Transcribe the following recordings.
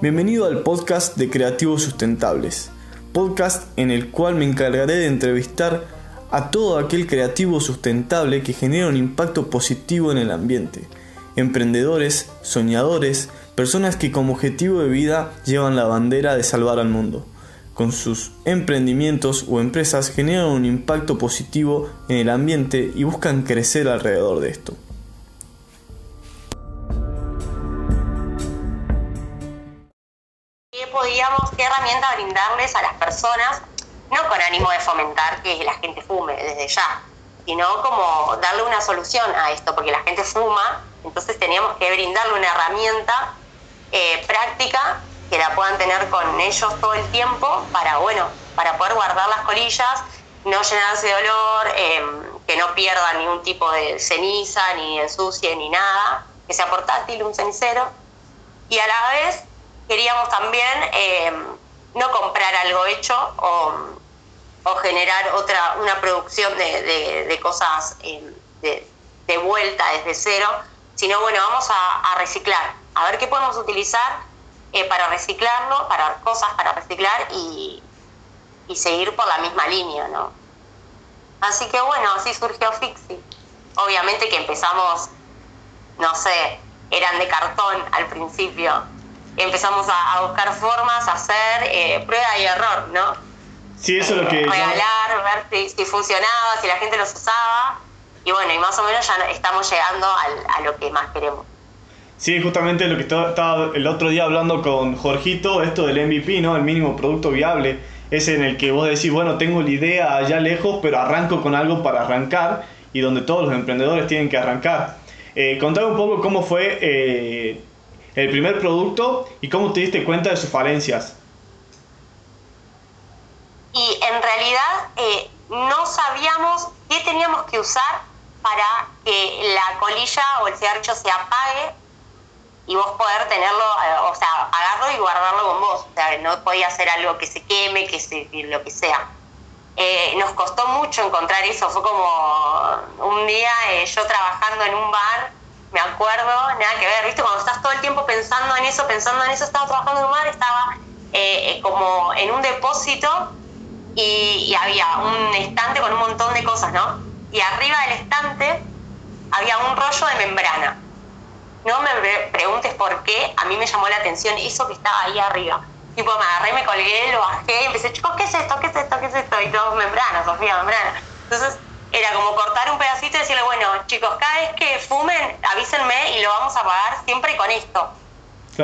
Bienvenido al podcast de Creativos Sustentables, podcast en el cual me encargaré de entrevistar a todo aquel creativo sustentable que genera un impacto positivo en el ambiente, emprendedores, soñadores, personas que como objetivo de vida llevan la bandera de salvar al mundo. Con sus emprendimientos o empresas generan un impacto positivo en el ambiente y buscan crecer alrededor de esto. Brindarles a las personas, no con ánimo de fomentar que la gente fume desde ya, sino como darle una solución a esto, porque la gente fuma, entonces teníamos que brindarle una herramienta eh, práctica que la puedan tener con ellos todo el tiempo para, bueno, para poder guardar las colillas, no llenarse de olor, em, que no pierdan ningún tipo de ceniza, ni ensucie, ni nada, que sea portátil, un cenicero, y a la vez queríamos también eh, no comprar algo hecho o, generar otra una producción de, cosas eh, de, vuelta desde cero, sino bueno, vamos a, reciclar, a ver qué podemos utilizar eh, para reciclarlo, para cosas para reciclar y, y seguir por la misma línea, ¿no? Así que bueno, así surgió Fixi. Obviamente que empezamos, no sé, eran de cartón al principio, empezamos a, buscar formas, a hacer eh, prueba y error, ¿no? Sí, eso es lo que... Regalar, ver si, funcionaba, si la gente los usaba. Y bueno, y más o menos ya estamos llegando a lo que más queremos. Sí, justamente lo que estaba el otro día hablando con Jorgito, esto del MVP, ¿no? El mínimo producto viable, es en el que vos decís, bueno, tengo la idea allá lejos, pero arranco con algo para arrancar y donde todos los emprendedores tienen que arrancar. Eh, contame un poco cómo fue eh, el primer producto y cómo te diste cuenta de sus falencias. Y en realidad eh, no sabíamos qué teníamos que usar para que la colilla o el cigarrillo se apague y vos poder tenerlo, eh, o sea, apagarlo y guardarlo con vos. O sea, no podía ser algo que se queme, que se, lo que sea. Eh, nos costó mucho encontrar eso. Fue como un día yo trabajando en un bar me acuerdo, nada que ver, ¿viste? Cuando estás todo el tiempo pensando en eso, pensando en eso, estaba trabajando en un bar, estaba eh, eh, como en un depósito y, había un estante con un montón de cosas, ¿no? Y arriba del estante había un rollo de membrana. No me preguntes por qué, a mí me llamó la atención eso que estaba ahí arriba. Tipo, me agarré, me colgué, lo bajé y empecé, chicos, ¿qué es esto? ¿Qué es esto? ¿Qué es esto? Y todo membrana, Sofía, membrana. Entonces, era como cortar un pedacito y decirle, bueno, chicos, cada vez que fumen, avísenme y lo vamos a pagar siempre con esto.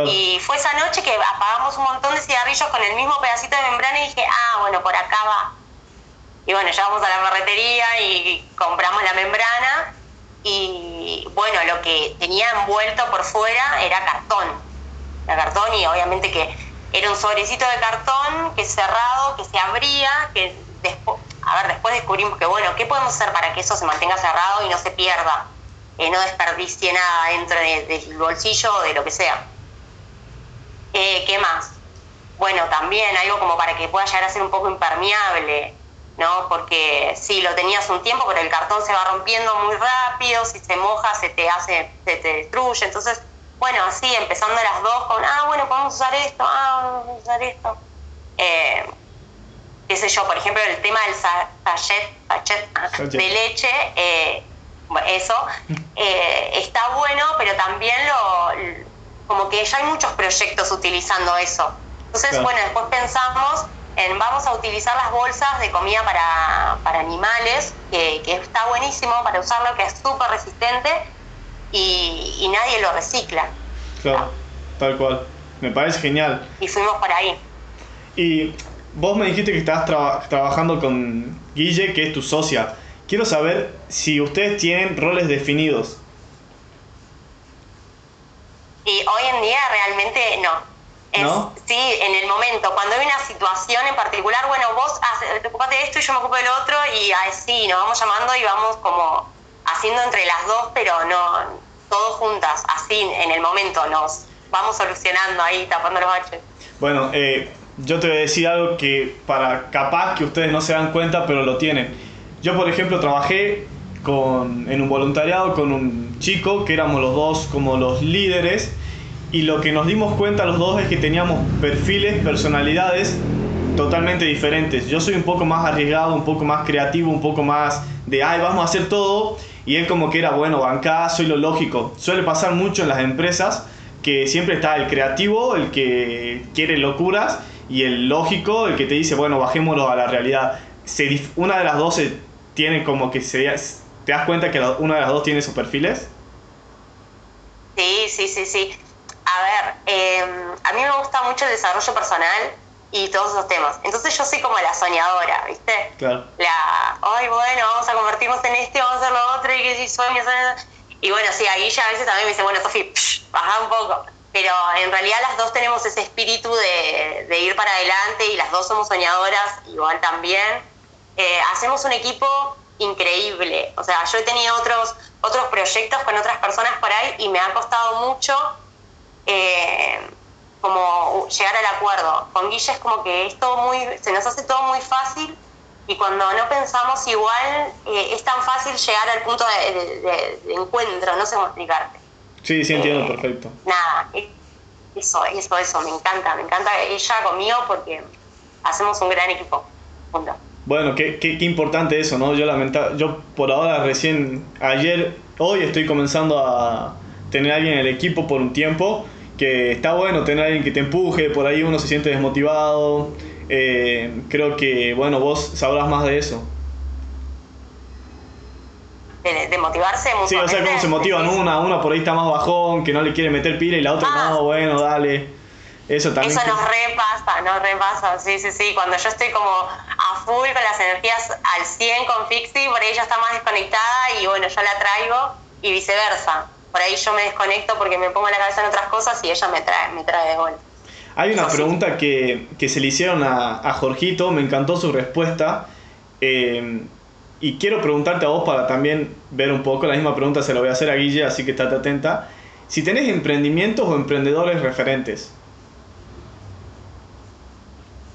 Y fue esa noche que apagamos un montón de cigarrillos con el mismo pedacito de membrana y dije, ah, bueno, por acá va. Y bueno, llevamos a la ferretería y compramos la membrana y bueno, lo que tenía envuelto por fuera era cartón. La cartón y obviamente que era un sobrecito de cartón que cerrado, que se abría, que después a ver, después descubrimos que, bueno, ¿qué podemos hacer para que eso se mantenga cerrado y no se pierda? Eh, no desperdicie nada dentro del bolsillo o de lo que sea. Eh, ¿Qué más? Bueno, también algo como para que pueda llegar a ser un poco impermeable, ¿no? Porque sí, lo tenías un tiempo, pero el cartón se va rompiendo muy rápido, si se moja se te hace, se te destruye. Entonces, bueno, así empezando las dos con, ah, bueno, podemos usar esto, ah, podemos usar esto. Eh, qué sé yo, por ejemplo, el tema del sachet, de leche, eh, eso eh, está bueno, pero también lo como que ya hay muchos proyectos utilizando eso. Entonces, bueno, después pensamos en vamos a utilizar las bolsas de comida para, animales, que, está buenísimo para usarlo, que es súper resistente y, nadie lo recicla. Claro, tal cual. Me parece genial. Y fuimos por ahí. Y Vos me dijiste que estabas trabajando con Guille, que es tu socia. Quiero saber si ustedes tienen roles definidos. Y hoy en día realmente no. ¿No? Sí, en el momento, cuando hay una situación en particular, bueno, vos te ocupate de esto y yo me ocupo del otro y así nos vamos llamando y vamos como haciendo entre las dos, pero no, todos juntas, así en el momento nos vamos solucionando ahí, tapando los baches. Bueno, eh, yo te voy a decir algo que para capaz que ustedes no se dan cuenta, pero lo tienen. Yo, por ejemplo, trabajé con, en un voluntariado con un chico que éramos los dos como los líderes y lo que nos dimos cuenta los dos es que teníamos perfiles, personalidades totalmente diferentes. Yo soy un poco más arriesgado, un poco más creativo, un poco más de, ay, vamos a hacer todo. Y él como que era, bueno, acá soy lo lógico. Suele pasar mucho en las empresas que siempre está el creativo, el que quiere locuras, y el lógico, el que te dice, bueno, bajémoslo a la realidad. Se, una de las dos tiene como que se... ¿Te das cuenta que una de las dos tiene esos perfiles? Sí, sí, sí, sí. A ver, em, a mí me gusta mucho el desarrollo personal y todos esos temas. Entonces yo soy como la soñadora, ¿viste? Claro. La, ay, bueno, vamos a convertirnos en este, vamos a hacer lo otro, y que si sueños... Y bueno, sí, ahí ya a veces también me dice, bueno, Sofi, baja un poco. Pero en realidad las dos tenemos ese espíritu de, de, ir para adelante y las dos somos soñadoras, igual también. Eh, hacemos un equipo increíble. O sea, yo he tenido otros, otros proyectos con otras personas por ahí y me ha costado mucho eh, como llegar al acuerdo. Con Guille es como que es muy, se nos hace todo muy fácil y cuando no pensamos igual eh, es tan fácil llegar al punto de, encuentro, no sé cómo explicarte. Sí, sí, entiendo, eh, perfecto. Nada, eso, eso, eso, me encanta, me encanta ella conmigo porque hacemos un gran equipo juntos. Bueno, qué, qué, qué, importante eso, ¿no? Yo lamenta, yo por ahora recién, ayer, hoy estoy comenzando a tener a alguien en el equipo por un tiempo, que está bueno tener a alguien que te empuje, por ahí uno se siente desmotivado, eh, creo que, bueno, vos sabrás más de eso. De, motivarse Sí, o sea, cómo se motivan una, una por ahí está más bajón, que no le quiere meter pila y la otra, ah. no, bueno, dale. Eso también. Eso nos repasa, nos repasa, sí, sí, sí. Cuando yo estoy como a full con las energías al 100 con Fixie, por ahí ella está más desconectada y bueno, yo la traigo y viceversa. Por ahí yo me desconecto porque me pongo la cabeza en otras cosas y ella me trae, me trae de vuelta. Hay una pregunta que, que, se le hicieron a, a, Jorgito, me encantó su respuesta. Eh, y quiero preguntarte a vos para también ver un poco, la misma pregunta se la voy a hacer a Guille, así que estate atenta. Si tenés emprendimientos o emprendedores referentes.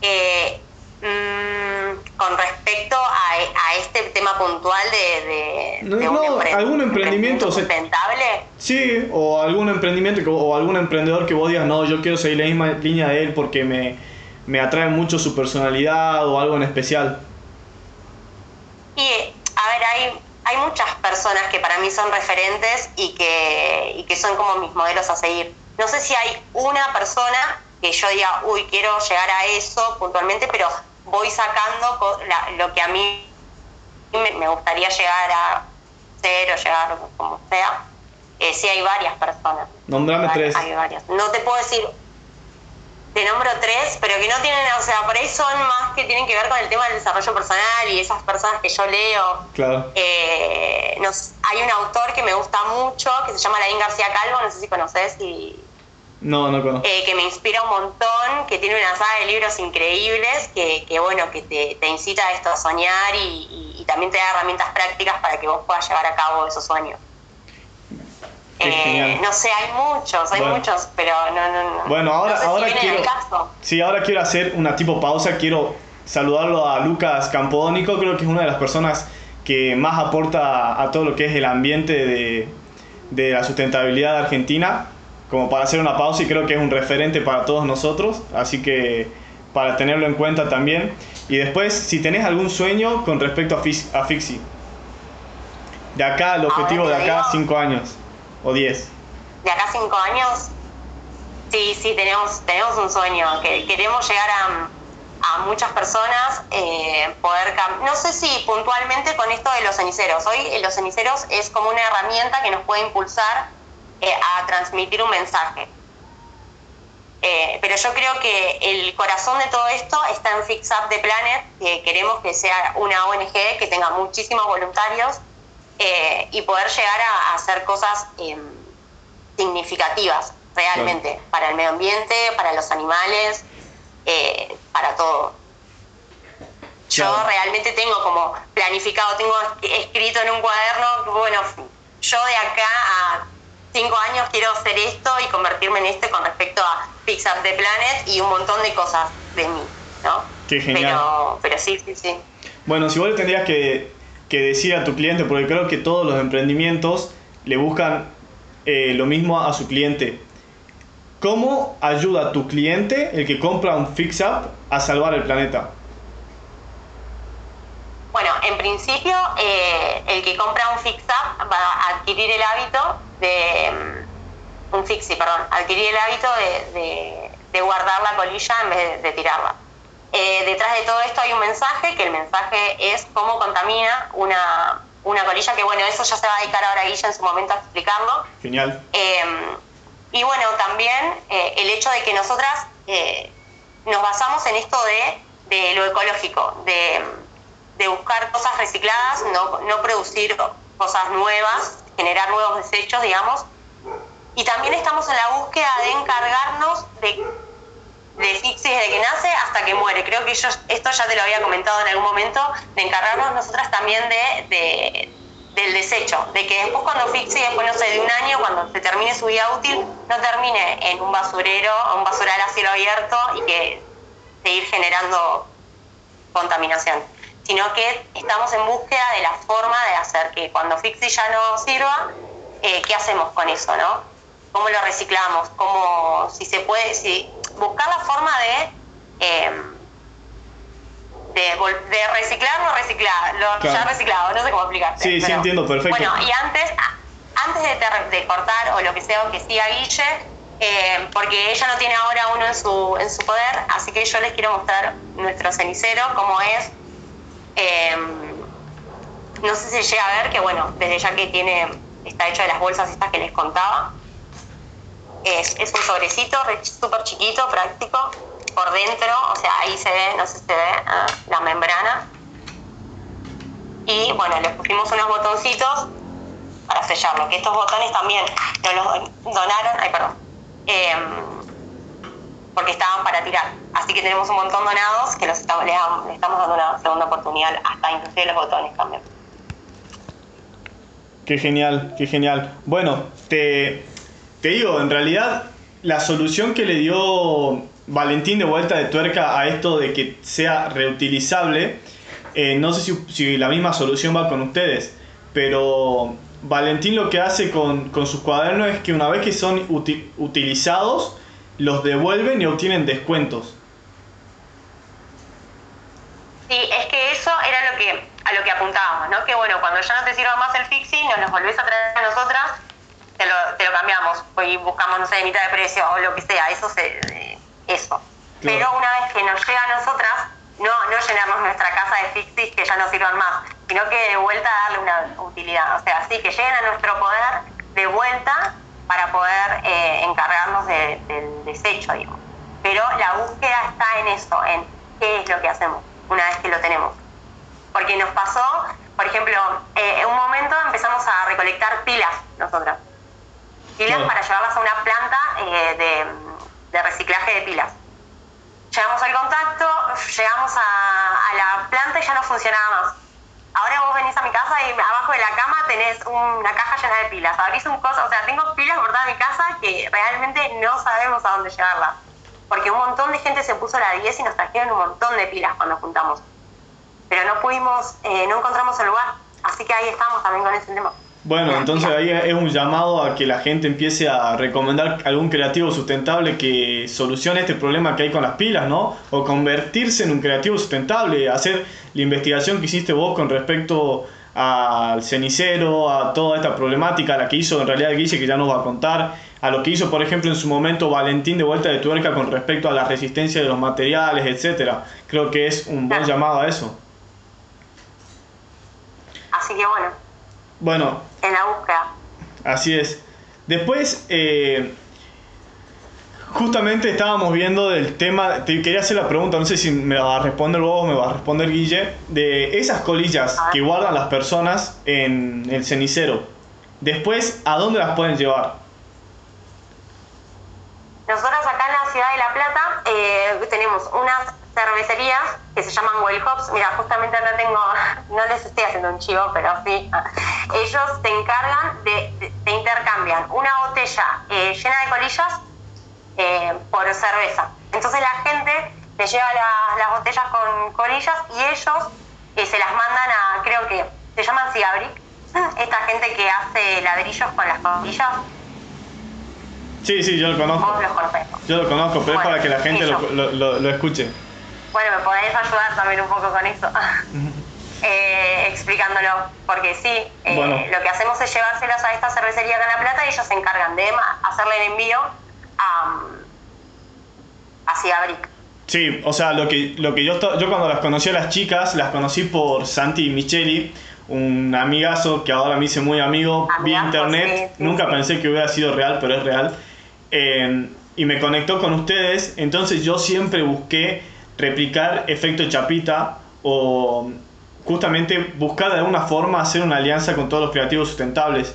Eh, mm, con respecto a, este tema puntual de, de, no, algún emprendimiento, sustentable. Sí, o algún emprendimiento o algún emprendedor que vos digas, no, yo quiero seguir la misma línea de él porque me, me atrae mucho su personalidad o algo en especial. Y, a ver, hay, muchas personas que para mí son referentes y que, y que son como mis modelos a seguir. No sé si hay una persona que yo diga, uy, quiero llegar a eso puntualmente, pero voy sacando lo que a mí me, gustaría llegar a ser o llegar como sea. Eh, sí hay varias personas. Nombrame tres. Hay varias. No te puedo decir, te nombro tres, pero que no tienen, o sea, por ahí son más que tienen que ver con el tema del desarrollo personal y esas personas que yo leo. Claro. Eh, nos, hay un autor que me gusta mucho, que se llama Laín García Calvo, no sé si conoces, y no, no conozco. Eh, que me inspira un montón, que tiene una saga de libros increíbles, que, que bueno, que te, te, incita a esto a soñar y, también te da herramientas prácticas para que vos puedas llevar a cabo esos sueños. Eh, no sé, hay muchos, hay muchos, pero no, no, no. Bueno, ahora, ahora quiero. Sí, ahora quiero hacer una tipo pausa. Quiero saludarlo a Lucas Campodónico, creo que es una de las personas que más aporta a todo lo que es el ambiente de, de la sustentabilidad de Argentina como para hacer una pausa y creo que es un referente para todos nosotros, así que para tenerlo en cuenta también. Y después, si tenés algún sueño con respecto a, Fixi, de acá, el objetivo de acá, 5 años o 10. ¿De acá 5 años? Sí, sí, tenemos, tenemos un sueño, que queremos llegar a, a muchas personas, eh, poder no sé si puntualmente con esto de los ceniceros, hoy los ceniceros es como una herramienta que nos puede impulsar eh, a transmitir un mensaje. Eh, pero yo creo que el corazón de todo esto está en Fix Up the Planet, que queremos que sea una ONG que tenga muchísimos voluntarios eh, y poder llegar a, hacer cosas em, significativas realmente para el medio ambiente, para los animales, para todo. Yo realmente tengo como planificado, tengo escrito en un cuaderno, bueno, yo de acá a cinco años quiero hacer esto y convertirme en esto con respecto a Pixar the Planet y un montón de cosas de mí, ¿no? Qué genial. Pero, pero sí, sí, sí. Bueno, si vos tendrías que, que decir a tu cliente, porque creo que todos los emprendimientos le buscan eh, lo mismo a su cliente. ¿Cómo ayuda a tu cliente, el que compra un fix-up, a salvar el planeta? Bueno, en principio, eh, el que compra un fix-up va a adquirir el hábito de. Mm, un fixie, perdón, adquirir el hábito de, guardar la colilla en vez de, tirarla. Eh, detrás de todo esto hay un mensaje, que el mensaje es cómo contamina una, una colilla, que bueno, eso ya se va a dedicar ahora Guilla en su momento a explicarlo. Genial. Em, y bueno, también eh, el hecho de que nosotras nos basamos en esto de, de lo ecológico, de de buscar cosas recicladas, no, no producir cosas nuevas, generar nuevos desechos, digamos. Y también estamos en la búsqueda de encargarnos de, de Fixi desde que nace hasta que muere. Creo que yo, esto ya te lo había comentado en algún momento, de encargarnos nosotras también de, del desecho, de que después cuando Fixi, después no sé, de un año, cuando se termine su vida útil, no termine en un basurero, un basural a cielo abierto y que seguir generando contaminación sino que estamos en búsqueda de la forma de hacer que cuando Fixi ya no sirva, eh, ¿qué hacemos con eso, no? ¿Cómo lo reciclamos? ¿Cómo, si se puede, si buscar la forma de, em, de, reciclar lo reciclado, ya reciclado, no sé cómo explicarte. Sí, sí entiendo, perfecto. Bueno, y antes, antes de, cortar o lo que sea, que siga Guille, em, porque ella no tiene ahora uno en su, en su poder, así que yo les quiero mostrar nuestro cenicero, cómo es, Em, no sé si llega a ver que, bueno, desde ya que tiene, está hecho de las bolsas estas que les contaba. Es, un sobrecito súper chiquito, práctico, por dentro, o sea, ahí se ve, no sé si se ve, ah, la membrana. Y bueno, le pusimos unos botoncitos para sellarlo, que estos botones también nos los donaron, ay, perdón, em, porque estaban para tirar. Así que tenemos un montón donados que los estamos, le, estamos dando una segunda oportunidad, hasta inclusive los botones cambian. Qué genial, qué genial. Bueno, te, te digo, en realidad la solución que le dio Valentín de vuelta de tuerca a esto de que sea reutilizable, eh, no sé si, si, la misma solución va con ustedes, pero Valentín lo que hace con, con sus cuadernos es que una vez que son utilizados, los devuelven y obtienen descuentos. Sí, es que eso era lo que a lo que apuntábamos, ¿no? Que bueno, cuando ya no te sirva más el fixie, nos los volvés a traer a nosotras, te lo, te lo cambiamos y buscamos, no sé, de mitad de precio o lo que sea, eso se, eh, eso. Pero una vez que nos llega a nosotras, no, no llenamos nuestra casa de fixies que ya no sirvan más, sino que de vuelta darle una utilidad. O sea, sí, que lleguen a nuestro poder de vuelta para poder eh, encargarnos del desecho, digo. Pero la búsqueda está en eso, en qué es lo que hacemos una vez que lo tenemos. Porque nos pasó, por ejemplo, eh, en un momento empezamos a recolectar pilas nosotras. Pilas para llevarlas a una planta eh, de, reciclaje de pilas. Llegamos al contacto, llegamos a, la planta y ya no funcionaba más. Ahora vos venís a mi casa y abajo de la cama tenés una caja llena de pilas. Abrís un coso, o sea, tengo pilas guardadas en mi casa que realmente no sabemos a dónde llevarlas porque un montón de gente se puso la 10 y nos trajeron un montón de pilas cuando juntamos. Pero no pudimos, eh, no encontramos el lugar, así que ahí estamos también con ese tema. Bueno, entonces ahí es un llamado a que la gente empiece a recomendar algún creativo sustentable que solucione este problema que hay con las pilas, ¿no? O convertirse en un creativo sustentable, hacer la investigación que hiciste vos con respecto al cenicero, a toda esta problemática, la que hizo en realidad Guille, que ya nos va a contar, a lo que hizo, por ejemplo, en su momento Valentín de vuelta de tuerca con respecto a la resistencia de los materiales, etcétera. Creo que es un buen llamado a eso. Así que bueno. Bueno. En la búsqueda. Así es. Después, eh, justamente estábamos viendo del tema, te quería hacer la pregunta, no sé si me va a responder vos o me va a responder Guille, de esas colillas que guardan las personas en el cenicero. Después, ¿a dónde las pueden llevar? Nosotros acá en la ciudad de La Plata eh, tenemos unas cervecerías que se llaman Well Hops. Mira, justamente acá tengo, no les estoy haciendo un chivo, pero sí. Ellos se encargan de, de, intercambian una botella eh, llena de colillas eh, por cerveza. Entonces la gente le lleva las botellas con colillas y ellos se las mandan a, creo que se llaman Cigabrick, esta gente que hace ladrillos con las colillas Sí, sí, yo lo conozco. Vos los conocés. Yo lo conozco, pero es para que la gente lo- lo- lo escuche. Bueno, me podés ayudar también un poco con eso. Eh, explicándolo, porque sí, eh, Bueno. lo que hacemos es llevárselos a esta cervecería acá en La Plata y ellos se encargan de hacerle el envío a, a Ciabric. Sí, o sea, lo que, lo que yo, yo cuando las conocí a las chicas, las conocí por Santi Micheli, un amigazo que ahora me hice muy amigo Amigazo, internet. sí, sí, Nunca sí. pensé que hubiera sido real, pero es real. Eh, y me conectó con ustedes, entonces yo siempre busqué replicar efecto chapita o justamente buscar de alguna forma hacer una alianza con todos los creativos sustentables.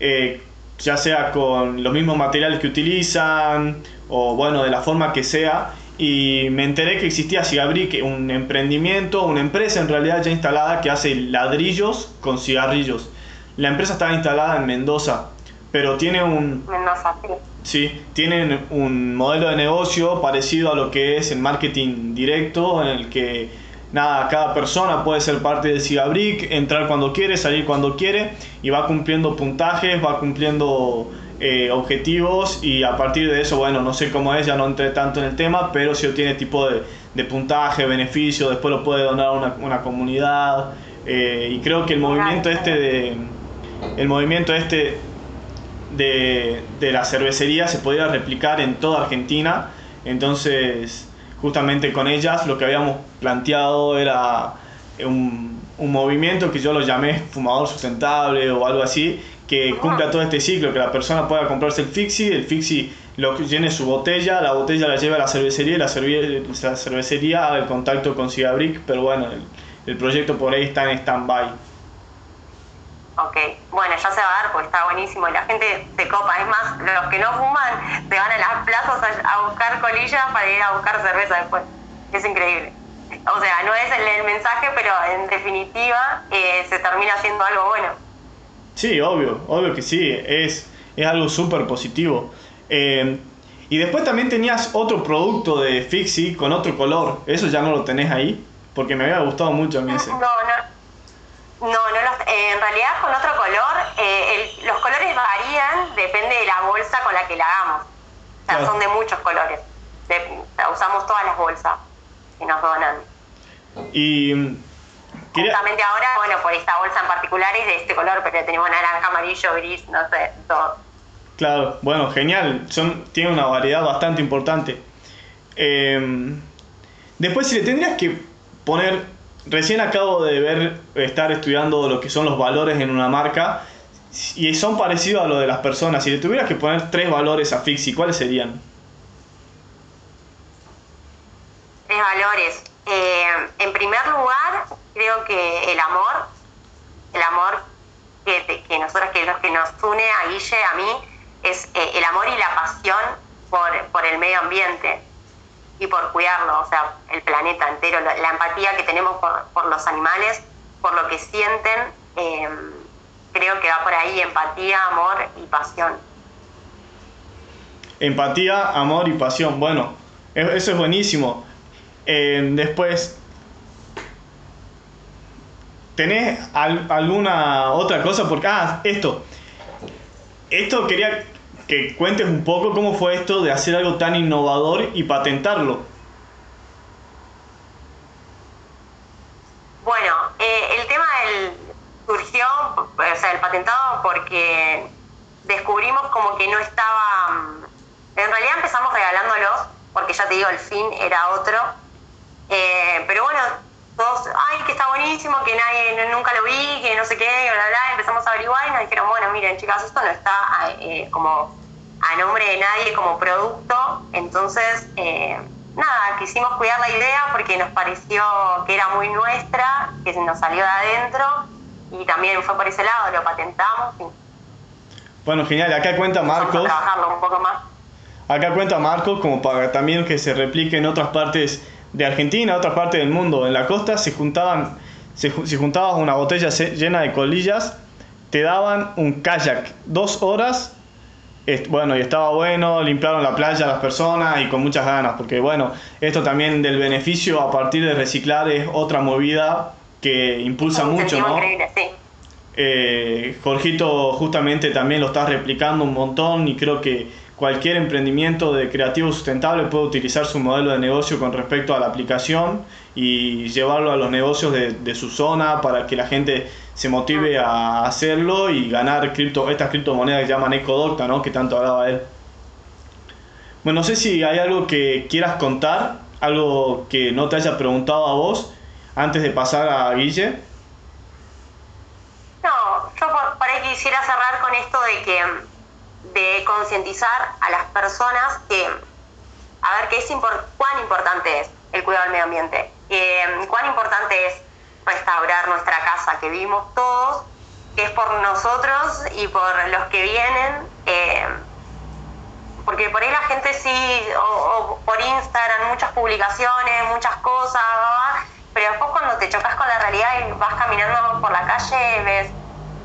Eh, ya sea con los mismos materiales que utilizan o bueno, de la forma que sea. Y me enteré que existía Cigabric, un emprendimiento, una empresa en realidad ya instalada que hace ladrillos con cigarrillos. La empresa está instalada en Mendoza, pero tiene un, Mendoza, sí. Sí, tienen un modelo de negocio parecido a lo que es el marketing directo, en el que nada, cada persona puede ser parte del Cigabric, entrar cuando quiere, salir cuando quiere, y va cumpliendo puntajes, va cumpliendo eh, objetivos, y a partir de eso, bueno, no sé cómo es, ya no entré tanto en el tema, pero si tiene tipo de, de puntaje, beneficio, después lo puede donar a una, una comunidad, eh, y creo que el movimiento este de... El movimiento este de, de la cervecería se podía replicar en toda Argentina. Entonces, justamente con ellas lo que habíamos planteado era un, un movimiento que yo lo llamé fumador sustentable o algo así, que cumpla todo este ciclo, que la persona pueda comprarse el fixie, el fixie lo llene su botella, la botella la lleva a la cervecería y la, cerve- la cervecería haga el contacto con Cigabric, pero bueno, el, el proyecto por ahí está en stand-by. Ok, bueno, ya se va a dar porque está buenísimo y la gente se copa. Es más, los que no fuman se van a las plazas a, buscar colillas para ir a buscar cerveza después. Es increíble. O sea, no es el, el mensaje, pero en definitiva eh, se termina haciendo algo bueno. Sí, obvio, obvio que sí, es, es algo súper positivo. Eh, y después también tenías otro producto de Fixie con otro color, eso ya no lo tenés ahí, porque me había gustado mucho a mí ese. No, no. No, no los- eh, en realidad con otro color, eh, el- los colores varían, depende de la bolsa con la que la hagamos. O sea, Claro. son de muchos colores. De- usamos todas las bolsas que nos donan. Y Justamente ahora, bueno, por esta bolsa en particular es de este color, pero tenemos naranja, amarillo, gris, no sé, todo. claro, bueno, genial, son, tiene una variedad bastante importante. Eh, después, si le tendrías que poner, recién acabo de ver, estar estudiando lo que son los valores en una marca, y son parecidos a lo de las personas. Si le tuvieras que poner tres valores a Fixie, ¿cuáles serían? Tres valores. Eh, en primer lugar, creo que el amor, el amor que, que nosotros, que los que nos une a Guille, a mí, es eh, el amor y la pasión por, por el medio ambiente y por cuidarlo, o sea, el planeta entero, la, empatía que tenemos por, por los animales, por lo que sienten, eh, creo que va por ahí, empatía, amor y pasión. Empatía, amor y pasión. Bueno, e- eso es buenísimo. Eh, después, ¿tenés al- alguna otra cosa? Porque, ah, esto. Esto quería que cuentes un poco cómo fue esto de hacer algo tan innovador y patentarlo. Bueno, eh, el tema del, surgió, o sea, el patentado porque descubrimos como que no estaba... mm, En realidad empezamos regalándolos, porque ya te digo, el fin era otro. Eh, pero bueno, todos, ay, que está buenísimo, que nadie, nunca lo vi, que no sé qué, bla, bla, bla. Empezamos a averiguar y nos dijeron, bueno, miren, chicas, esto no está eh, como a nombre de nadie como producto. Entonces, eh, nada, quisimos cuidar la idea porque nos pareció que era muy nuestra, que nos salió de adentro y también fue por ese lado, lo patentamos y Bueno, genial. Acá cuenta Marcos. a trabajarlo un poco más. Acá cuenta Marcos como para también que se replique en otras partes de Argentina, otras partes del mundo. En la costa se juntaban, se, si juntabas una botella llena de colillas, te daban un kayak, dos horas. Bueno, y estaba bueno, limpiaron la playa las personas y con muchas ganas, porque bueno, esto también del beneficio a partir de reciclar es otra movida que impulsa Un mucho, ¿no? increíble, sí. Eh, Jorgito justamente también lo está replicando un montón y creo que cualquier emprendimiento de creativo sustentable puede utilizar su modelo de negocio con respecto a la aplicación y llevarlo a los negocios de, su zona para que la gente se motive a hacerlo y ganar cripto, estas criptomonedas que llaman EcoDocta, ¿no? que tanto hablaba él. Bueno, no sé si hay algo que quieras contar, algo que no te haya preguntado a vos antes de pasar a Guille. No, yo por, ahí quisiera cerrar con esto de que de concientizar a las personas que a ver qué es cuán importante es el cuidado del medio ambiente, eh, cuán importante es restaurar nuestra casa que vivimos todos, que es por nosotros y por los que vienen. Eh, porque por ahí la gente sí, o, por Instagram, muchas publicaciones, muchas cosas, pero después cuando te chocas con la realidad y vas caminando por la calle, ves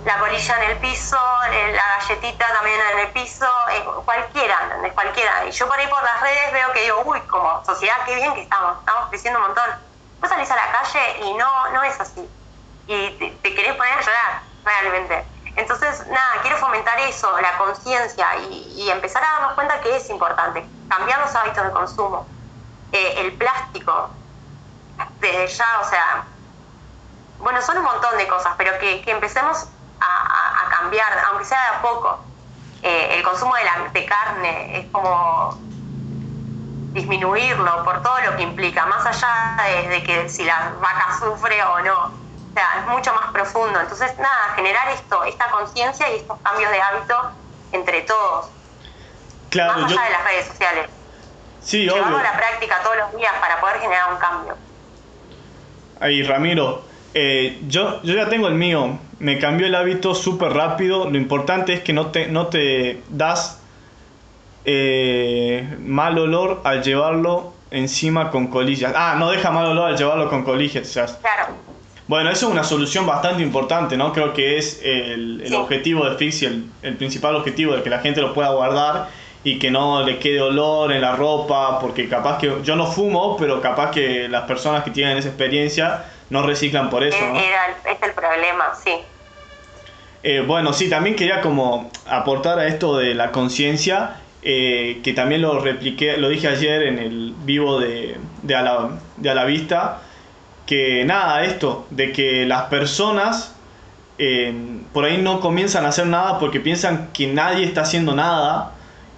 la colilla en el piso, la galletita también en el piso, eh, cualquiera, Cualquiera. Y yo por ahí por las redes veo que digo, uy, como sociedad, qué bien que estamos, estamos creciendo un montón. Vos salís a la calle y no, no es así. Y te, te querés poner a llorar, realmente. Entonces, nada, quiero fomentar eso, la conciencia y, empezar a darnos cuenta que es importante, cambiar los hábitos de consumo. Eh, el plástico, desde ya, o sea, bueno, son un montón de cosas, pero que, empecemos a, cambiar, aunque sea de a poco. Eh, el consumo de, carne es como disminuirlo por todo lo que implica, más allá de que si la vaca sufre o no sea, es mucho más profundo. Entonces, nada, generar esto, esta conciencia y estos cambios de hábito entre todos. Claro, más allá de las redes sociales. Sí, Llevarlo a la práctica todos los días para poder generar un cambio. Ahí, Ramiro, eh, yo, yo ya tengo el mío. Me cambió el hábito súper rápido. Lo importante es que no te, no te das eh, mal olor al llevarlo encima con colillas. Ah, no deja mal olor al llevarlo con colillas. Claro. Bueno, eso es una solución bastante importante, ¿no? Creo que es el, objetivo de Fix el, el, principal objetivo de que la gente lo pueda guardar y que no le quede olor en la ropa, porque capaz que yo no fumo, pero capaz que las personas que tienen esa experiencia no reciclan por eso, ¿no? Era, es el problema, sí. Eh, bueno, sí, también quería como aportar a esto de la conciencia, eh, que también lo repliqué, lo dije ayer en el vivo de, de, a, la, de a la vista, que nada, esto, de que las personas eh, por ahí no comienzan a hacer nada porque piensan que nadie está haciendo nada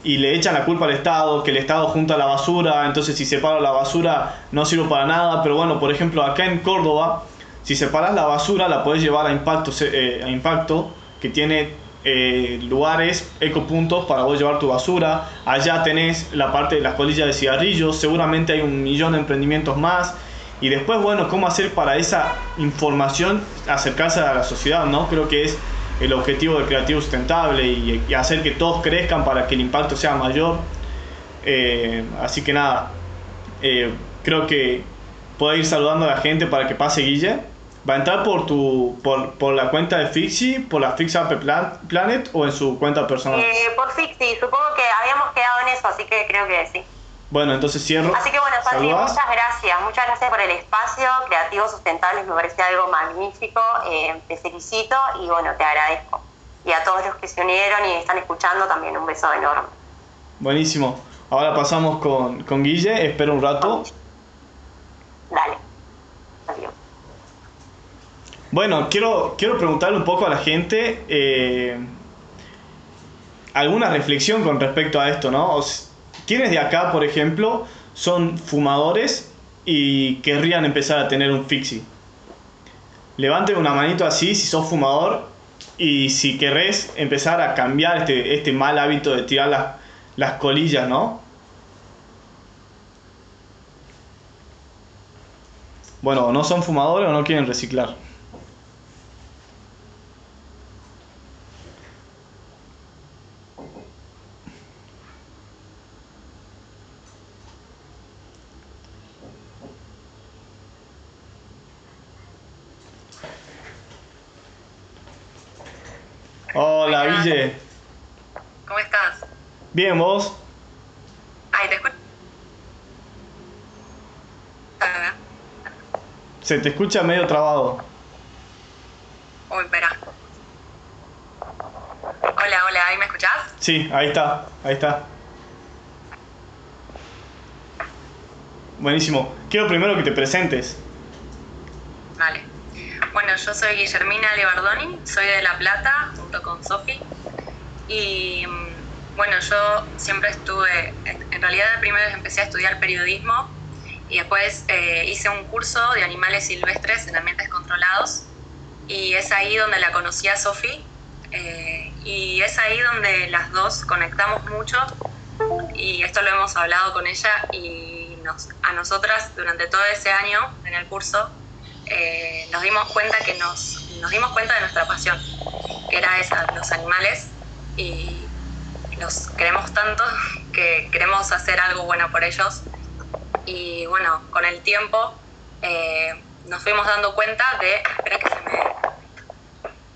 y le echan la culpa al Estado, que el Estado junta la basura, entonces si separa la basura no sirve para nada, pero bueno, por ejemplo, acá en Córdoba, si separas la basura la puedes llevar a impacto, eh, a impacto que tiene eh, lugares, ecopuntos para vos llevar tu basura, allá tenés la parte de las colillas de cigarrillos, seguramente hay un millón de emprendimientos más, y después, bueno, cómo hacer para esa información acercarse a la sociedad, ¿no? Creo que es el objetivo del creativo sustentable y, hacer que todos crezcan para que el impacto sea mayor. Eh, así que nada, eh, creo que puedo ir saludando a la gente para que pase Guille. ¿Va a entrar por tu por, por la cuenta de Fixi, por la Fix App Planet o en su cuenta personal? Eh, por Fixi, supongo que habíamos quedado en eso, así que creo que sí. Bueno, entonces cierro. Así que bueno, Santi, muchas gracias. Muchas gracias por el espacio. Creativos Sustentables me parece algo magnífico. Eh, te felicito y bueno, te agradezco. Y a todos los que se unieron y están escuchando también un beso enorme. Buenísimo. Ahora pasamos con, con Guille. Espero un rato. Dale. Adiós. Bueno, quiero, quiero preguntarle un poco a la gente eh, alguna reflexión con respecto a esto, ¿no? ¿Quiénes de acá, por ejemplo, son fumadores y querrían empezar a tener un fixie? Levante una manito así si sos fumador y si querés empezar a cambiar este, este mal hábito de tirar las, las colillas, ¿no? Bueno, no son fumadores o no quieren reciclar. Bien, vos. Ay, te escucho. Se te escucha medio trabado. Uy, espera. Hola, hola, ¿ahí me escuchás? Sí, ahí está, ahí está. Buenísimo. Quiero primero que te presentes. Vale. Bueno, yo soy Guillermina Levardoni, soy de La Plata, junto con Sofi. Y mm, bueno, yo siempre estuve, en realidad primero empecé a estudiar periodismo y después eh, hice un curso de animales silvestres en ambientes controlados. Y es ahí donde la conocí a Sofi. Eh, y es ahí donde las dos conectamos mucho. Y esto lo hemos hablado con ella y nos, a nosotras durante todo ese año en el curso eh, nos dimos cuenta que nos, nos dimos cuenta de nuestra pasión, que era esa, los animales, y los queremos tanto que queremos hacer algo bueno por ellos. Y bueno, con el tiempo eh, nos fuimos dando cuenta de, espera que se me...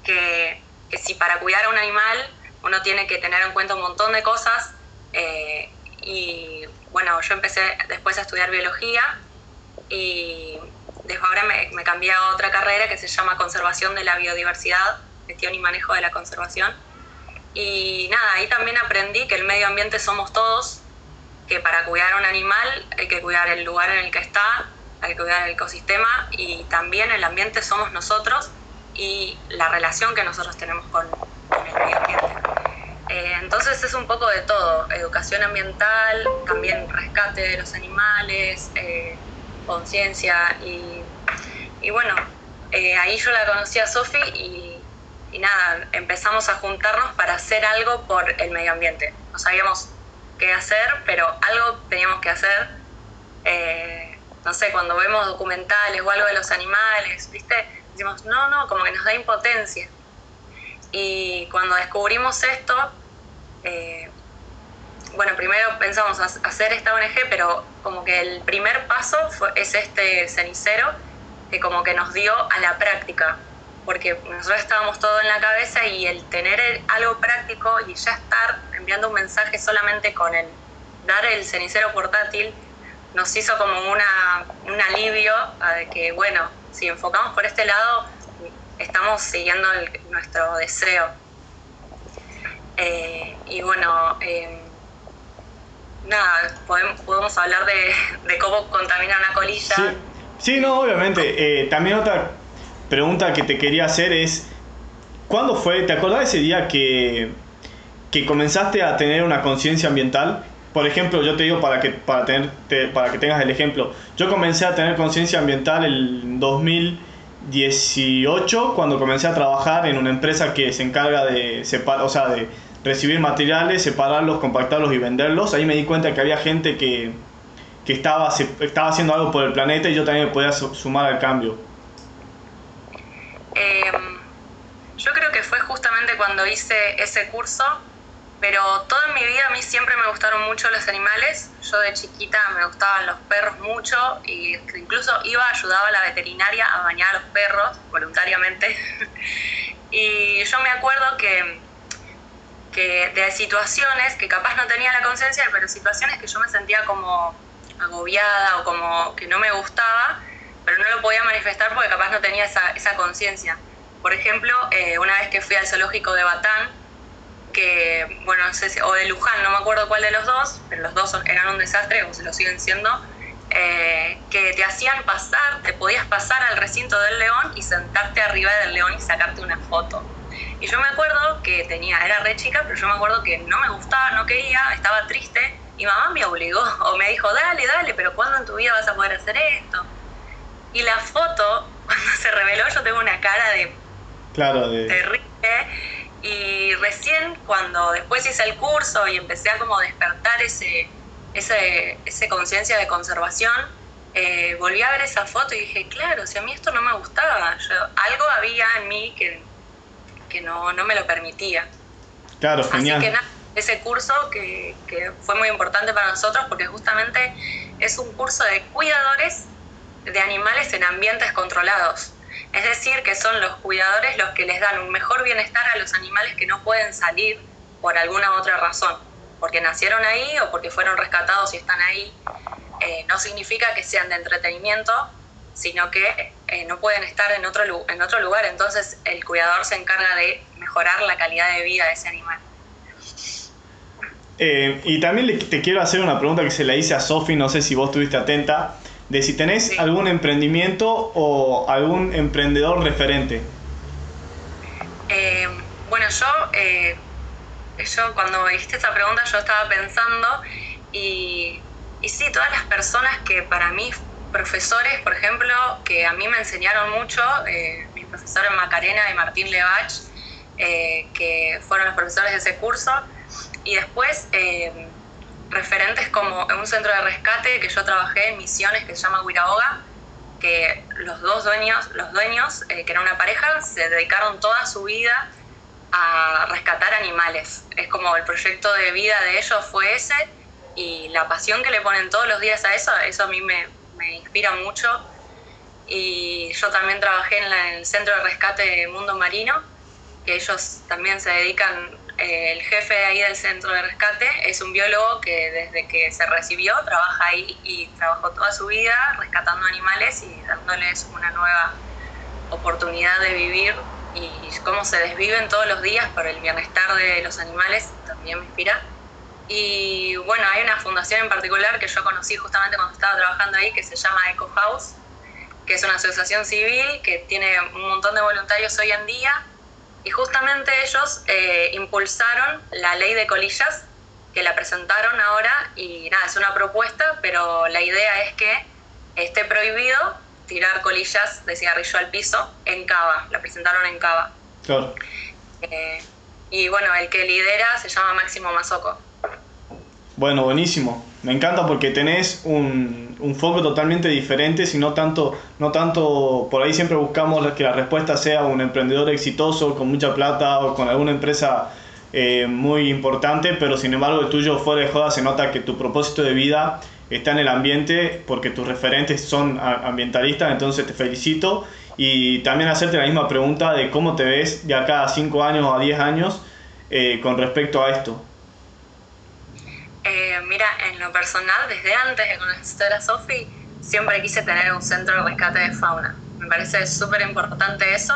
Que, que, si para cuidar a un animal uno tiene que tener en cuenta un montón de cosas. Eh, y bueno, yo empecé después a estudiar biología y desde ahora me, me, cambié a otra carrera que se llama Conservación de la Biodiversidad, gestión y manejo de la conservación. Y nada, ahí también aprendí que el medio ambiente somos todos, que para cuidar a un animal hay que cuidar el lugar en el que está, hay que cuidar el ecosistema y también el ambiente somos nosotros y la relación que nosotros tenemos con, con el medio ambiente. Eh, entonces es un poco de todo, educación ambiental, también rescate de los animales, eh, conciencia y, y, bueno, eh, ahí yo la conocí a Sofi y, y, nada, empezamos a juntarnos para hacer algo por el medio ambiente. No sabíamos qué hacer, pero algo teníamos que hacer. Eh, no sé, cuando vemos documentales o algo de los animales, ¿viste? Decimos, no, no, como que nos da impotencia. Y cuando descubrimos esto, eh, bueno, primero pensamos hacer esta ONG, pero como que el primer paso fue, es este cenicero que como que nos dio a la práctica, porque nosotros estábamos todo en la cabeza y el tener algo práctico y ya estar enviando un mensaje solamente con el dar el cenicero portátil nos hizo como una, un alivio de que, bueno, si enfocamos por este lado, estamos siguiendo el, nuestro deseo. Eh, y bueno, eh, nada, podemos, podemos hablar de, cómo contamina una colilla. Sí, sí no, obviamente. Eh, también otra pregunta que te quería hacer es, ¿cuándo fue, te acordás de ese día que, que comenzaste a tener una conciencia ambiental? Por ejemplo, yo te digo para que, para, tener, te, para que tengas el ejemplo, yo comencé a tener conciencia ambiental en 2018 cuando comencé a trabajar en una empresa que se encarga de separar, o sea, de recibir materiales, separarlos, compactarlos y venderlos. Ahí me di cuenta que había gente que, que estaba, estaba haciendo algo por el planeta y yo también me podía sumar al cambio. Eh, yo creo que fue justamente cuando hice ese curso, pero toda mi vida a mí siempre me gustaron mucho los animales. Yo de chiquita me gustaban los perros mucho y incluso iba, ayudaba a la veterinaria a bañar a los perros voluntariamente. y yo me acuerdo que que de situaciones que capaz no tenía la conciencia, pero situaciones que yo me sentía como agobiada o como que no me gustaba, pero no lo podía manifestar porque capaz no tenía esa, esa conciencia. Por ejemplo, eh, una vez que fui al zoológico de Batán, que, bueno, no sé si, o de Luján, no me acuerdo cuál de los dos, pero los dos eran un desastre, o se lo siguen siendo, eh, que te hacían pasar, te podías pasar al recinto del león y sentarte arriba del león y sacarte una foto. Y yo me acuerdo que tenía, era re chica, pero yo me acuerdo que no me gustaba, no quería, estaba triste. Y mamá me obligó o me dijo, dale, dale, pero ¿cuándo en tu vida vas a poder hacer esto? Y la foto, cuando se reveló, yo tengo una cara de... Claro, de... Terrible. Y recién cuando después hice el curso y empecé a como despertar ese, ese, ese conciencia de conservación, eh, volví a ver esa foto y dije, claro, si a mí esto no me gustaba, yo, algo había en mí que que no, no me lo permitía. Claro, genial. Así que nada, ese curso que, que fue muy importante para nosotros porque justamente es un curso de cuidadores de animales en ambientes controlados. Es decir, que son los cuidadores los que les dan un mejor bienestar a los animales que no pueden salir por alguna otra razón, porque nacieron ahí o porque fueron rescatados y están ahí. Eh, no significa que sean de entretenimiento, sino que eh, no pueden estar en otro, en otro lugar. Entonces el cuidador se encarga de mejorar la calidad de vida de ese animal. Eh, y también te quiero hacer una pregunta que se le hice a Sofi, no sé si vos estuviste atenta, de si tenés algún emprendimiento o algún emprendedor referente. Eh, bueno, yo, eh, yo cuando dijiste esa pregunta yo estaba pensando y, y sí, todas las personas que para mí, profesores, por ejemplo, que a mí me enseñaron mucho, mis profesores Macarena y Martín Levach, que fueron los profesores de ese curso, y después, eh, referentes como un centro de rescate que yo trabajé en Misiones, que se llama Huiraoga, que los dos dueños, los dueños eh, que era una pareja, se dedicaron toda su vida a rescatar animales. Es como el proyecto de vida de ellos fue ese y la pasión que le ponen todos los días a eso, eso a mí me, me inspira mucho. Y yo también trabajé en, en el centro de rescate Mundo Marino, que ellos también se dedican el jefe ahí del centro de rescate es un biólogo que desde que se recibió trabaja ahí y trabajó toda su vida rescatando animales y dándoles una nueva oportunidad de vivir y cómo se desviven todos los días por el bienestar de los animales también me inspira. Y bueno, hay una fundación en particular que yo conocí justamente cuando estaba trabajando ahí que se llama Eco House, que es una asociación civil que tiene un montón de voluntarios hoy en día y justamente ellos eh, impulsaron la ley de colillas, que la presentaron ahora y nada, es una propuesta, pero la idea es que esté prohibido tirar colillas de cigarrillo al piso en Cava, la presentaron en Cava. Claro. Eh, y bueno, el que lidera se llama Máximo Mazoco. Bueno, buenísimo. Me encanta porque tenés un, un, foco totalmente diferente, sino tanto, no tanto, por ahí siempre buscamos que la respuesta sea un emprendedor exitoso, con mucha plata o con alguna empresa eh, muy importante, pero sin embargo el tuyo fuera de joda se nota que tu propósito de vida está en el ambiente porque tus referentes son ambientalistas, entonces te felicito y también hacerte la misma pregunta de cómo te ves de acá a 5 años o a 10 años eh, con respecto a esto. Eh, mira, en lo personal, desde antes de conocer a Sofi, siempre quise tener un centro de rescate de fauna. Me parece súper importante eso,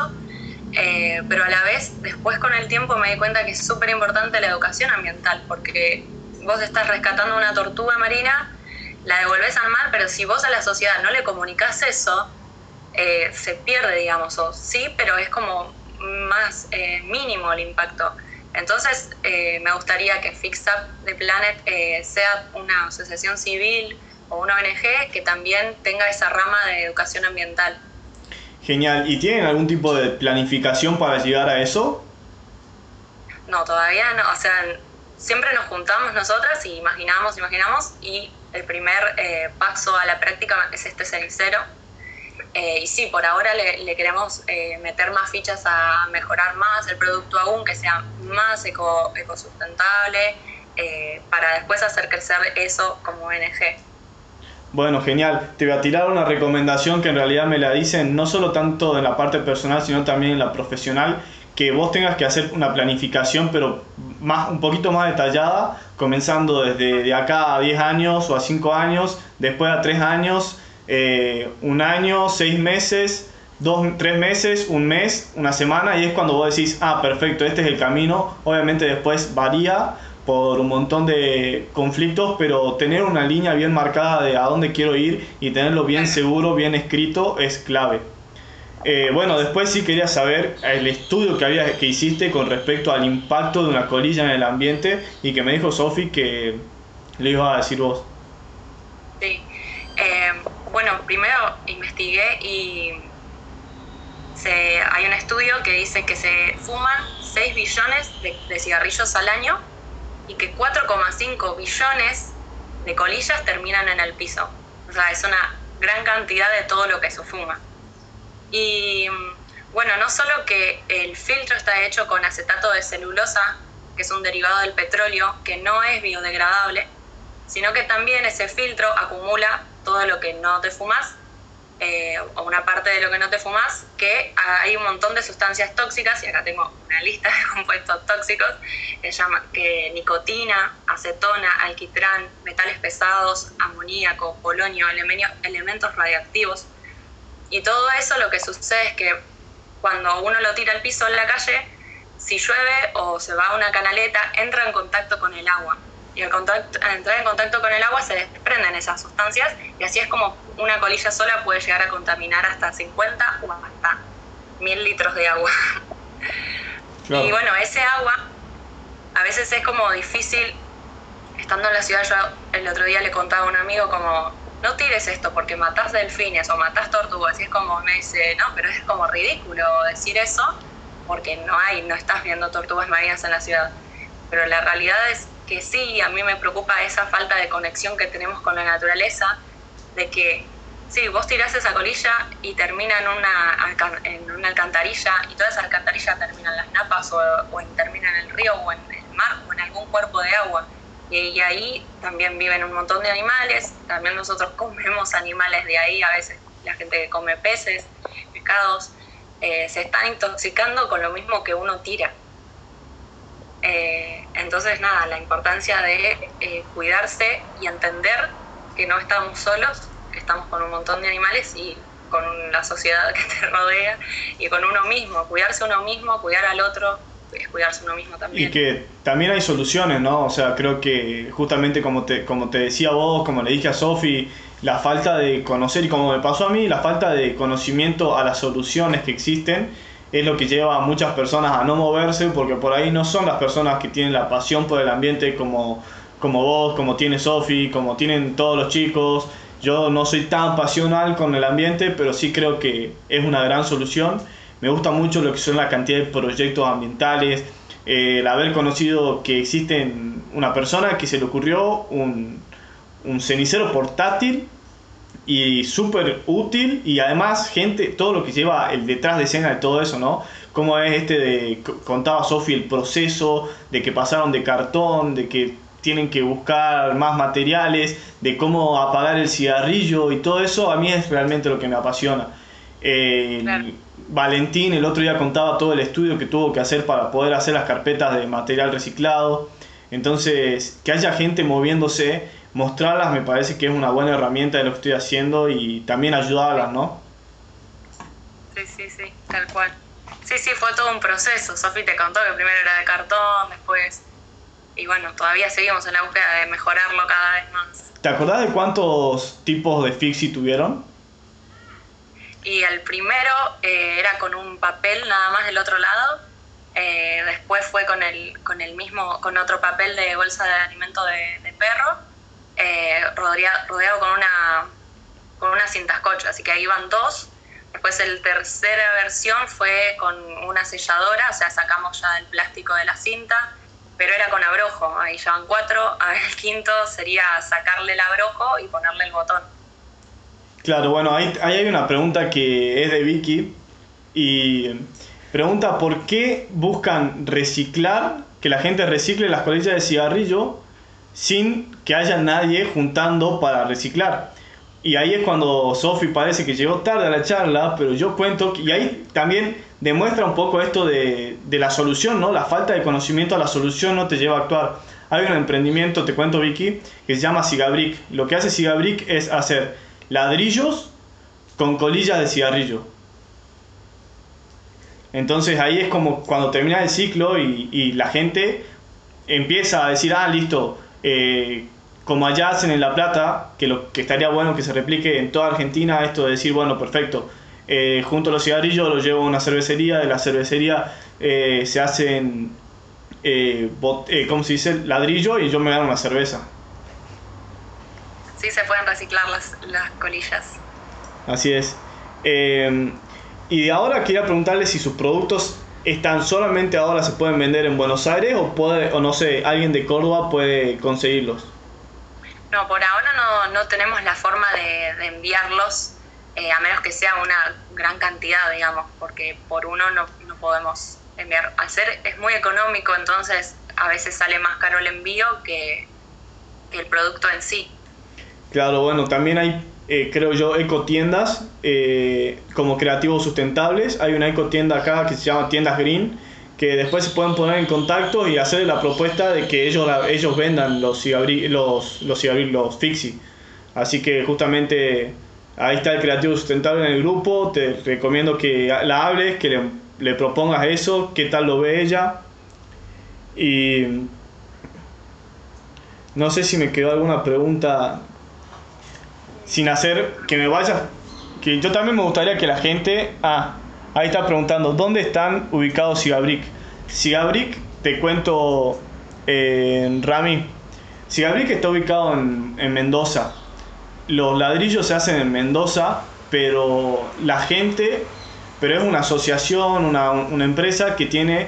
eh, pero a la vez, después con el tiempo me di cuenta que es súper importante la educación ambiental, porque vos estás rescatando una tortuga marina, la devolvés al mar, pero si vos a la sociedad no le comunicás eso, eh, se pierde, digamos, o sí, pero es como más mínimo el impacto. Entonces, eh, me gustaría que Fix Up the Planet eh, sea una asociación civil o una ONG que también tenga esa rama de educación ambiental. Genial. ¿Y tienen algún tipo de planificación para llegar a eso? No, todavía no. O sea, siempre nos juntamos nosotras y imaginamos, imaginamos, y el primer eh, paso a la práctica es este cenicero eh, y sí, por ahora le, queremos eh, meter más fichas a mejorar más el producto aún, que sea más eco, ecosustentable, eh, para después hacer crecer eso como ONG. Bueno, genial. Te voy a tirar una recomendación que en realidad me la dicen no solo tanto en la parte personal, sino también en la profesional, que vos tengas que hacer una planificación, pero más, un poquito más detallada, comenzando desde de acá a 10 años o a 5 años, después a 3 años, eh, un año, seis meses, dos, tres meses, un mes, una semana, y es cuando vos decís, ah, perfecto, este es el camino. Obviamente después varía por un montón de conflictos, pero tener una línea bien marcada de a dónde quiero ir y tenerlo bien seguro, bien escrito, es clave. Eh, bueno, después sí quería saber el estudio que, había, que hiciste con respecto al impacto de una colilla en el ambiente y que me dijo Sofi que le iba a decir vos. Sí. Eh, bueno, primero investigué y hay un estudio que dice que se fuman 6 billones de, cigarrillos al año y que 4,5 billones de colillas terminan en el piso. O sea, es una gran cantidad de todo lo que se fuma. Y bueno, no solo que el filtro está hecho con acetato de celulosa, que es un derivado del petróleo, que no es biodegradable, sino que también ese filtro acumula todo lo que no te fumas, eh, o una parte de lo que no te fumas, que hay un montón de sustancias tóxicas, y acá tengo una lista de compuestos tóxicos, que llama que nicotina, acetona, alquitrán, metales pesados, amoníaco, polonio, elementos radiactivos. Y todo eso lo que sucede es que cuando uno lo tira al piso en la calle, si llueve o se va a una canaleta, entra en contacto con el agua. Y al, contacto, al entrar en contacto con el agua se desprenden esas sustancias y así es como una colilla sola puede llegar a contaminar hasta 50 o hasta 1000 litros de agua. Y bueno, ese agua a veces es como difícil, estando en la ciudad, yo el otro día le contaba a un amigo como, no tires esto porque matás delfines o matás tortugas, y es como, me dice, no, pero es como ridículo decir eso porque no hay, no estás viendo tortugas marinas en la ciudad. Pero la realidad es que sí, a mí me preocupa esa falta de conexión que tenemos con la naturaleza, de que sí, vos tirás esa colilla y termina en una, en una alcantarilla y toda esa alcantarilla termina en las napas o, o termina en el río o en el mar o en algún cuerpo de agua. Y, ahí también viven un montón de animales, también nosotros comemos animales de ahí, a veces la gente que come peces, pescados, eh, se están intoxicando con lo mismo que uno tira. Eh, entonces, nada, la importancia de eh, cuidarse y entender que no estamos solos, que estamos con un montón de animales y con la sociedad que te rodea y con uno mismo, cuidarse uno mismo, cuidar al otro, es cuidarse uno mismo también. Y que también hay soluciones, ¿no? O sea, creo que justamente como te, como te decía vos, como le dije a Sofi, la falta de conocer, y como me pasó a mí, la falta de conocimiento a las soluciones que existen es lo que lleva a muchas personas a no moverse, porque por ahí no son las personas que tienen la pasión por el ambiente como, como vos, como tiene Sofi, como tienen todos los chicos. Yo no soy tan pasional con el ambiente, pero sí creo que es una gran solución me gusta mucho lo que son la cantidad de proyectos ambientales, el haber conocido que existen una persona que se le ocurrió un, un cenicero portátil y súper útil y además gente, todo lo que lleva el detrás de escena de todo eso, ¿no? Como es este de, contaba Sofi, el proceso de que pasaron de cartón, de que tienen que buscar más materiales, de cómo apagar el cigarrillo y todo eso, a mí es realmente lo que me apasiona. Eh, Valentín el otro día contaba todo el estudio que tuvo que hacer para poder hacer las carpetas de material reciclado. Entonces, que haya gente moviéndose, mostrarlas me parece que es una buena herramienta de lo que estoy haciendo y también ayudarlas, ¿no? Sí, sí, sí, tal cual. Sí, sí, fue todo un proceso. Sofi te contó que primero era de cartón, después... Y bueno, todavía seguimos en la búsqueda de mejorarlo cada vez más. ¿Te acordás de cuántos tipos de fixie tuvieron? y el primero eh, era con un papel nada más del otro lado, eh, después fue con el, con el mismo, con otro papel de bolsa de alimento de, perro, eh, rodeado, con una, con una cinta scotch, así que ahí van dos. Después el tercera versión fue con una selladora, o sea, sacamos ya el plástico de la cinta, pero era con abrojo, ahí ya van cuatro. El quinto sería sacarle el abrojo y ponerle el botón. Claro, bueno, ahí, hay una pregunta que es de Vicky y pregunta por qué buscan reciclar, que la gente recicle las colillas de cigarrillo sin que haya nadie juntando para reciclar. Y ahí es cuando Sofi parece que llegó tarde a la charla, pero yo cuento, y ahí también demuestra un poco esto de, de la solución, ¿no? La falta de conocimiento a la solución no te lleva a actuar. Hay un emprendimiento, te cuento Vicky, que se llama Cigabrick. Lo que hace Cigabrick es hacer ladrillos con colillas de cigarrillo. Entonces ahí es como cuando termina el ciclo y, la gente empieza a decir, ah, listo, eh, como allá hacen en La Plata, que, lo, que estaría bueno que se replique en toda Argentina, esto de decir, bueno, perfecto, eh, junto a los cigarrillos los llevo a una cervecería, de la cervecería eh, se hacen, ¿cómo se dice?, ladrillo y yo me dan una cerveza sí se pueden reciclar las, las colillas. Así es. Y de ahora quería preguntarle si sus productos están solamente ahora se pueden vender en Buenos Aires o puede o no sé alguien de Córdoba puede conseguirlos. No, por ahora no, no tenemos la forma de, enviarlos eh, a menos que sea una gran cantidad, digamos, porque por uno no, no podemos enviar. Al ser es muy económico, entonces a veces sale más caro el envío que, que el producto en sí. Claro, bueno, también hay, eh, creo yo, ecotiendas eh, como creativos sustentables. Hay una ecotienda acá que se llama Tiendas Green, que después se pueden poner en contacto y hacer la propuesta de que ellos, ellos vendan los los, los, los fixie. Así que justamente ahí está el creativo sustentable en el grupo. Te recomiendo que la hables, que le, le propongas eso, qué tal lo ve ella. Y no sé si me quedó alguna pregunta sin hacer que me vaya. Que yo también me gustaría que la gente. Ah, ahí está preguntando: ¿dónde están ubicados Sigabrick? Sigabrick, te cuento, eh, Rami. Sigabrick está ubicado en, en Mendoza. Los ladrillos se hacen en Mendoza, pero la gente. Pero es una asociación, una, una empresa que tiene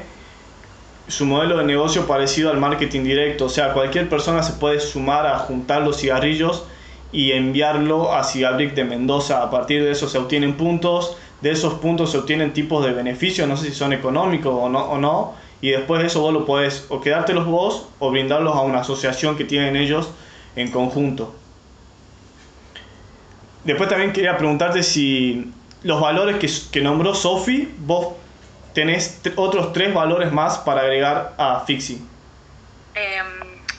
su modelo de negocio parecido al marketing directo. O sea, cualquier persona se puede sumar a juntar los cigarrillos y enviarlo a Cigabrick de Mendoza. A partir de eso se obtienen puntos, de esos puntos se obtienen tipos de beneficios, no sé si son económicos o no, o no y después de eso vos lo podés o quedártelos vos o brindarlos a una asociación que tienen ellos en conjunto. Después también quería preguntarte si los valores que, que nombró Sofi, vos tenés otros tres valores más para agregar a Fixi. Em,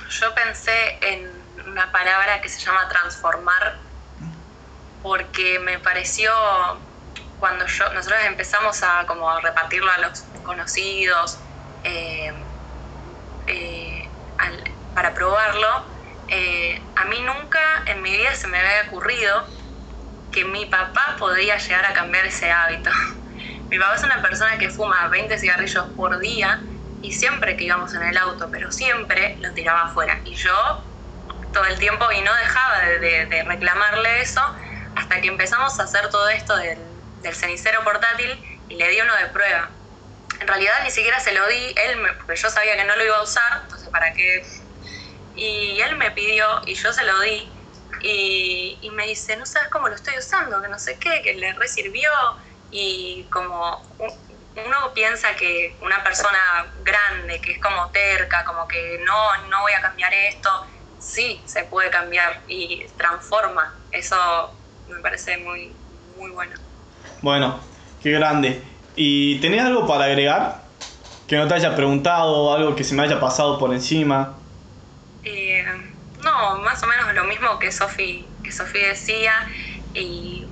yo pensé en una palabra que se llama transformar, porque me pareció cuando nosotros empezamos a como repartirlo a los conocidos em, eh, para probarlo, eh, a mí nunca en mi vida se me había ocurrido que mi papá podía llegar a cambiar ese hábito. Mi papá es una persona que fuma 20 cigarrillos por día y siempre que íbamos en el auto, pero siempre lo tiraba afuera. Y yo todo el tiempo y no dejaba de, reclamarle eso hasta que empezamos a hacer todo esto del, cenicero portátil y le di uno de prueba. En realidad ni siquiera se lo di, él porque yo sabía que no lo iba a usar, entonces para qué... Y él me pidió y yo se lo di. Y, y me dice, no sabes cómo lo estoy usando, que no sé qué, que le resirvió y como uno piensa que una persona grande, que es como terca, como que no, no voy a cambiar esto, sí se puede cambiar y transforma. Eso me parece muy, muy bueno. Bueno, qué grande. ¿Y tenés algo para agregar? Que no te haya preguntado, algo que se me haya pasado por encima. Eh, no, más o menos lo mismo que Sofi que Sofi decía y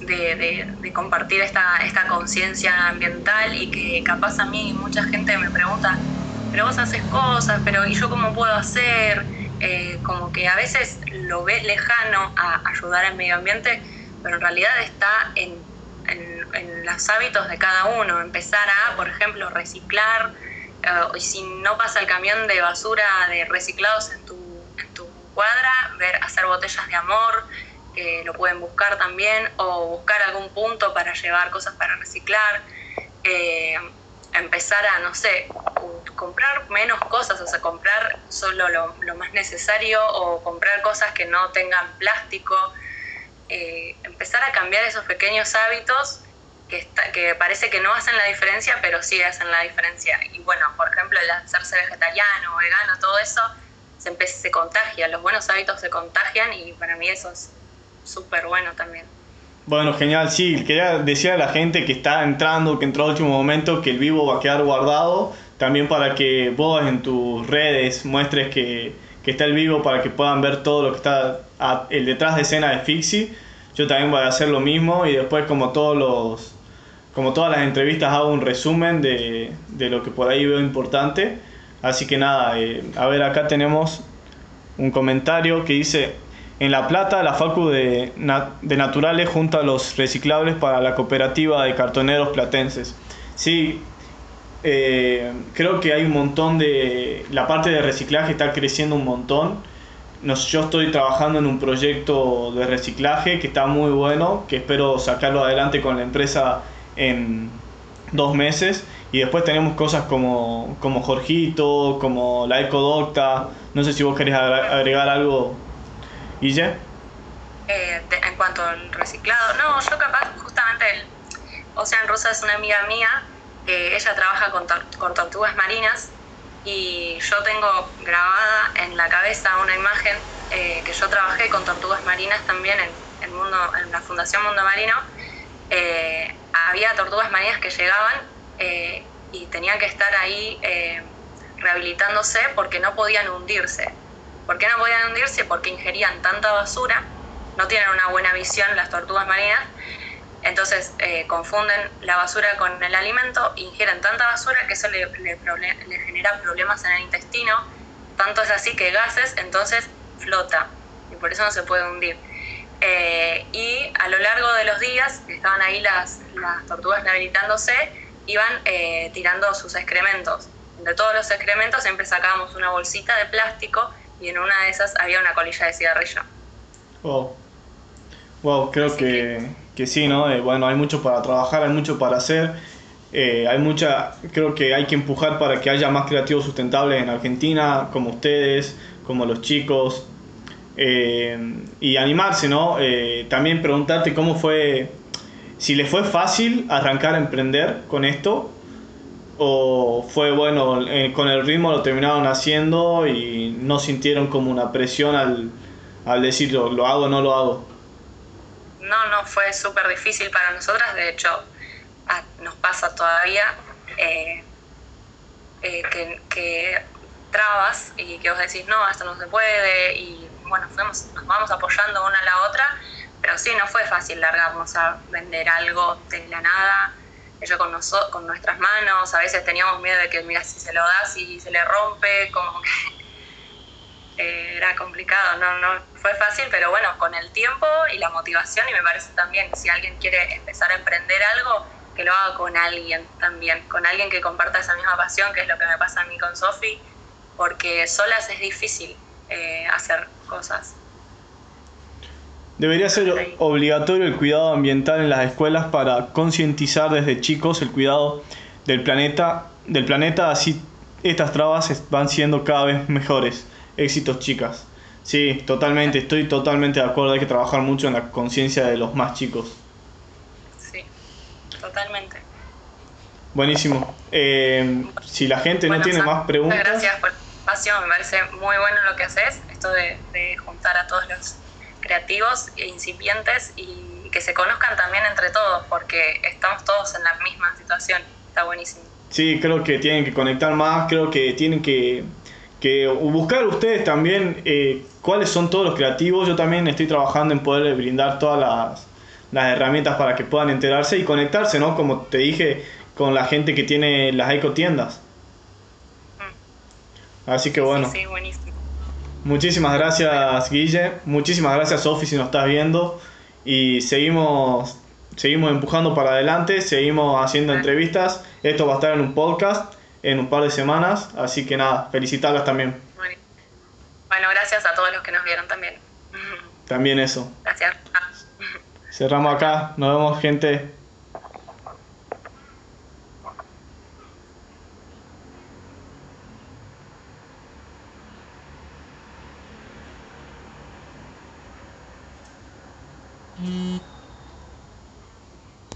de, compartir esta, esta conciencia ambiental y que capaz a mí mucha gente me pregunta, pero vos haces cosas, pero ¿y yo cómo puedo hacer? Eh, como que a veces lo ves lejano a ayudar al medio ambiente, pero en realidad está en, en, los hábitos de cada uno. Empezar a, por ejemplo, reciclar, eh, y si no pasa el camión de basura de reciclados en tu, en tu cuadra, ver hacer botellas de amor, que lo pueden buscar también, o buscar algún punto para llevar cosas para reciclar, eh, empezar a, no sé, comprar menos cosas, o sea, comprar solo lo, más necesario o comprar cosas que no tengan plástico, eh, empezar a cambiar esos pequeños hábitos que, que parece que no hacen la diferencia, pero sí hacen la diferencia. Y bueno, por ejemplo, el hacerse vegetariano, vegano, todo eso se, se contagia, los buenos hábitos se contagian y para mí eso es súper bueno también. Bueno, genial, sí, quería decir a la gente que está entrando, que entró al último momento, que el vivo va a quedar guardado, también para que vos en tus redes muestres que, que está el vivo para que puedan ver todo lo que está el detrás de escena de Fixi. Yo también voy a hacer lo mismo y después como todos los como todas las entrevistas hago un resumen de, de lo que por ahí veo importante. Así que nada, eh, a ver acá tenemos un comentario que dice en La Plata, la Facu de, de Naturales junto a los reciclables para la cooperativa de cartoneros platenses. Sí, eh, creo que hay un montón de... La parte de reciclaje está creciendo un montón. yo estoy trabajando en un proyecto de reciclaje que está muy bueno, que espero sacarlo adelante con la empresa en dos meses. Y después tenemos cosas como, como Jorgito, como la Ecodocta. No sé si vos querés agregar algo ¿Y ya? Eh, en cuanto al reciclado, no, yo capaz justamente, el, Ocean Rosa es una amiga mía, que ella trabaja con, tortugas marinas y yo tengo grabada en la cabeza una imagen eh, que yo trabajé con tortugas marinas también en, mundo, en la Fundación Mundo Marino. Eh, había tortugas marinas que llegaban y tenían que estar ahí rehabilitándose porque no podían hundirse. ¿Por qué no podían hundirse? Porque ingerían tanta basura, no tienen una buena visión las tortugas marinas, entonces eh, confunden la basura con el alimento, ingieren tanta basura que eso le, genera problemas en el intestino tanto es así que gases, entonces flota y por eso no se puede hundir. Eh, y a lo largo de los días, estaban ahí las, las tortugas rehabilitándose, iban eh, tirando sus excrementos. De todos los excrementos siempre sacábamos una bolsita de plástico y en una de esas había una colilla de cigarrillo. Wow. Wow, creo que, que, sí, ¿no? Eh, bueno, hay mucho para trabajar, hay mucho para hacer. hay mucha, creo que hay que empujar para que haya más creativos sustentables en Argentina, como ustedes, como los chicos, eh, y animarse, ¿no? Eh, también preguntarte cómo fue, si le fue fácil arrancar a emprender con esto, o fue bueno, eh, con el ritmo lo terminaron haciendo y no sintieron como una presión al, al decir lo, hago o no lo hago. No, no, fue súper difícil para nosotras, de hecho nos pasa todavía que, que trabas y que vos decís, no, esto no se puede y bueno, fuimos, nos vamos apoyando una a la otra, pero sí, no fue fácil largarnos a vender algo de la nada, ellos con, con nuestras manos, a veces teníamos miedo de que, mira, si se lo das y se le rompe, como que eh, era complicado, no, no fue fácil, pero bueno, con el tiempo y la motivación, y me parece también, si alguien quiere empezar a emprender algo, que lo haga con alguien también, con alguien que comparta esa misma pasión, que es lo que me pasa a mí con Sofi, porque solas es difícil eh, hacer cosas. Debería ser obligatorio el cuidado ambiental en las escuelas para concientizar desde chicos el cuidado del planeta, del planeta, así estas trabas van siendo cada vez mejores. Éxitos, chicas. Sí, totalmente, estoy totalmente de acuerdo, hay que trabajar mucho en la conciencia de los más chicos. Sí, totalmente. Buenísimo. Eh, si la gente no tiene más preguntas... Gracias por me parece muy bueno lo que haces, esto de, juntar a todos los creativos e incipientes y que se conozcan también entre todos, porque estamos todos en la misma situación, está buenísimo. Sí, creo que tienen que conectar más, creo que tienen que, buscar ustedes también eh, cuáles son todos los creativos, yo también estoy trabajando en poder brindar todas las, las herramientas para que puedan enterarse y conectarse, ¿no? Como te dije, con la gente que tiene las ecotiendas. Así que bueno. Sí, buenísimo. Muchísimas gracias, Guille. Muchísimas gracias, Sofi, si nos estás viendo. Y seguimos, seguimos empujando para adelante, seguimos haciendo entrevistas. Esto va a estar en un podcast en un par de semanas. Así que nada, felicitarlas también. Bueno, gracias a todos los que nos vieron también. También eso. Gracias. Cerramos acá. Nos vemos, gente. Mm-hmm.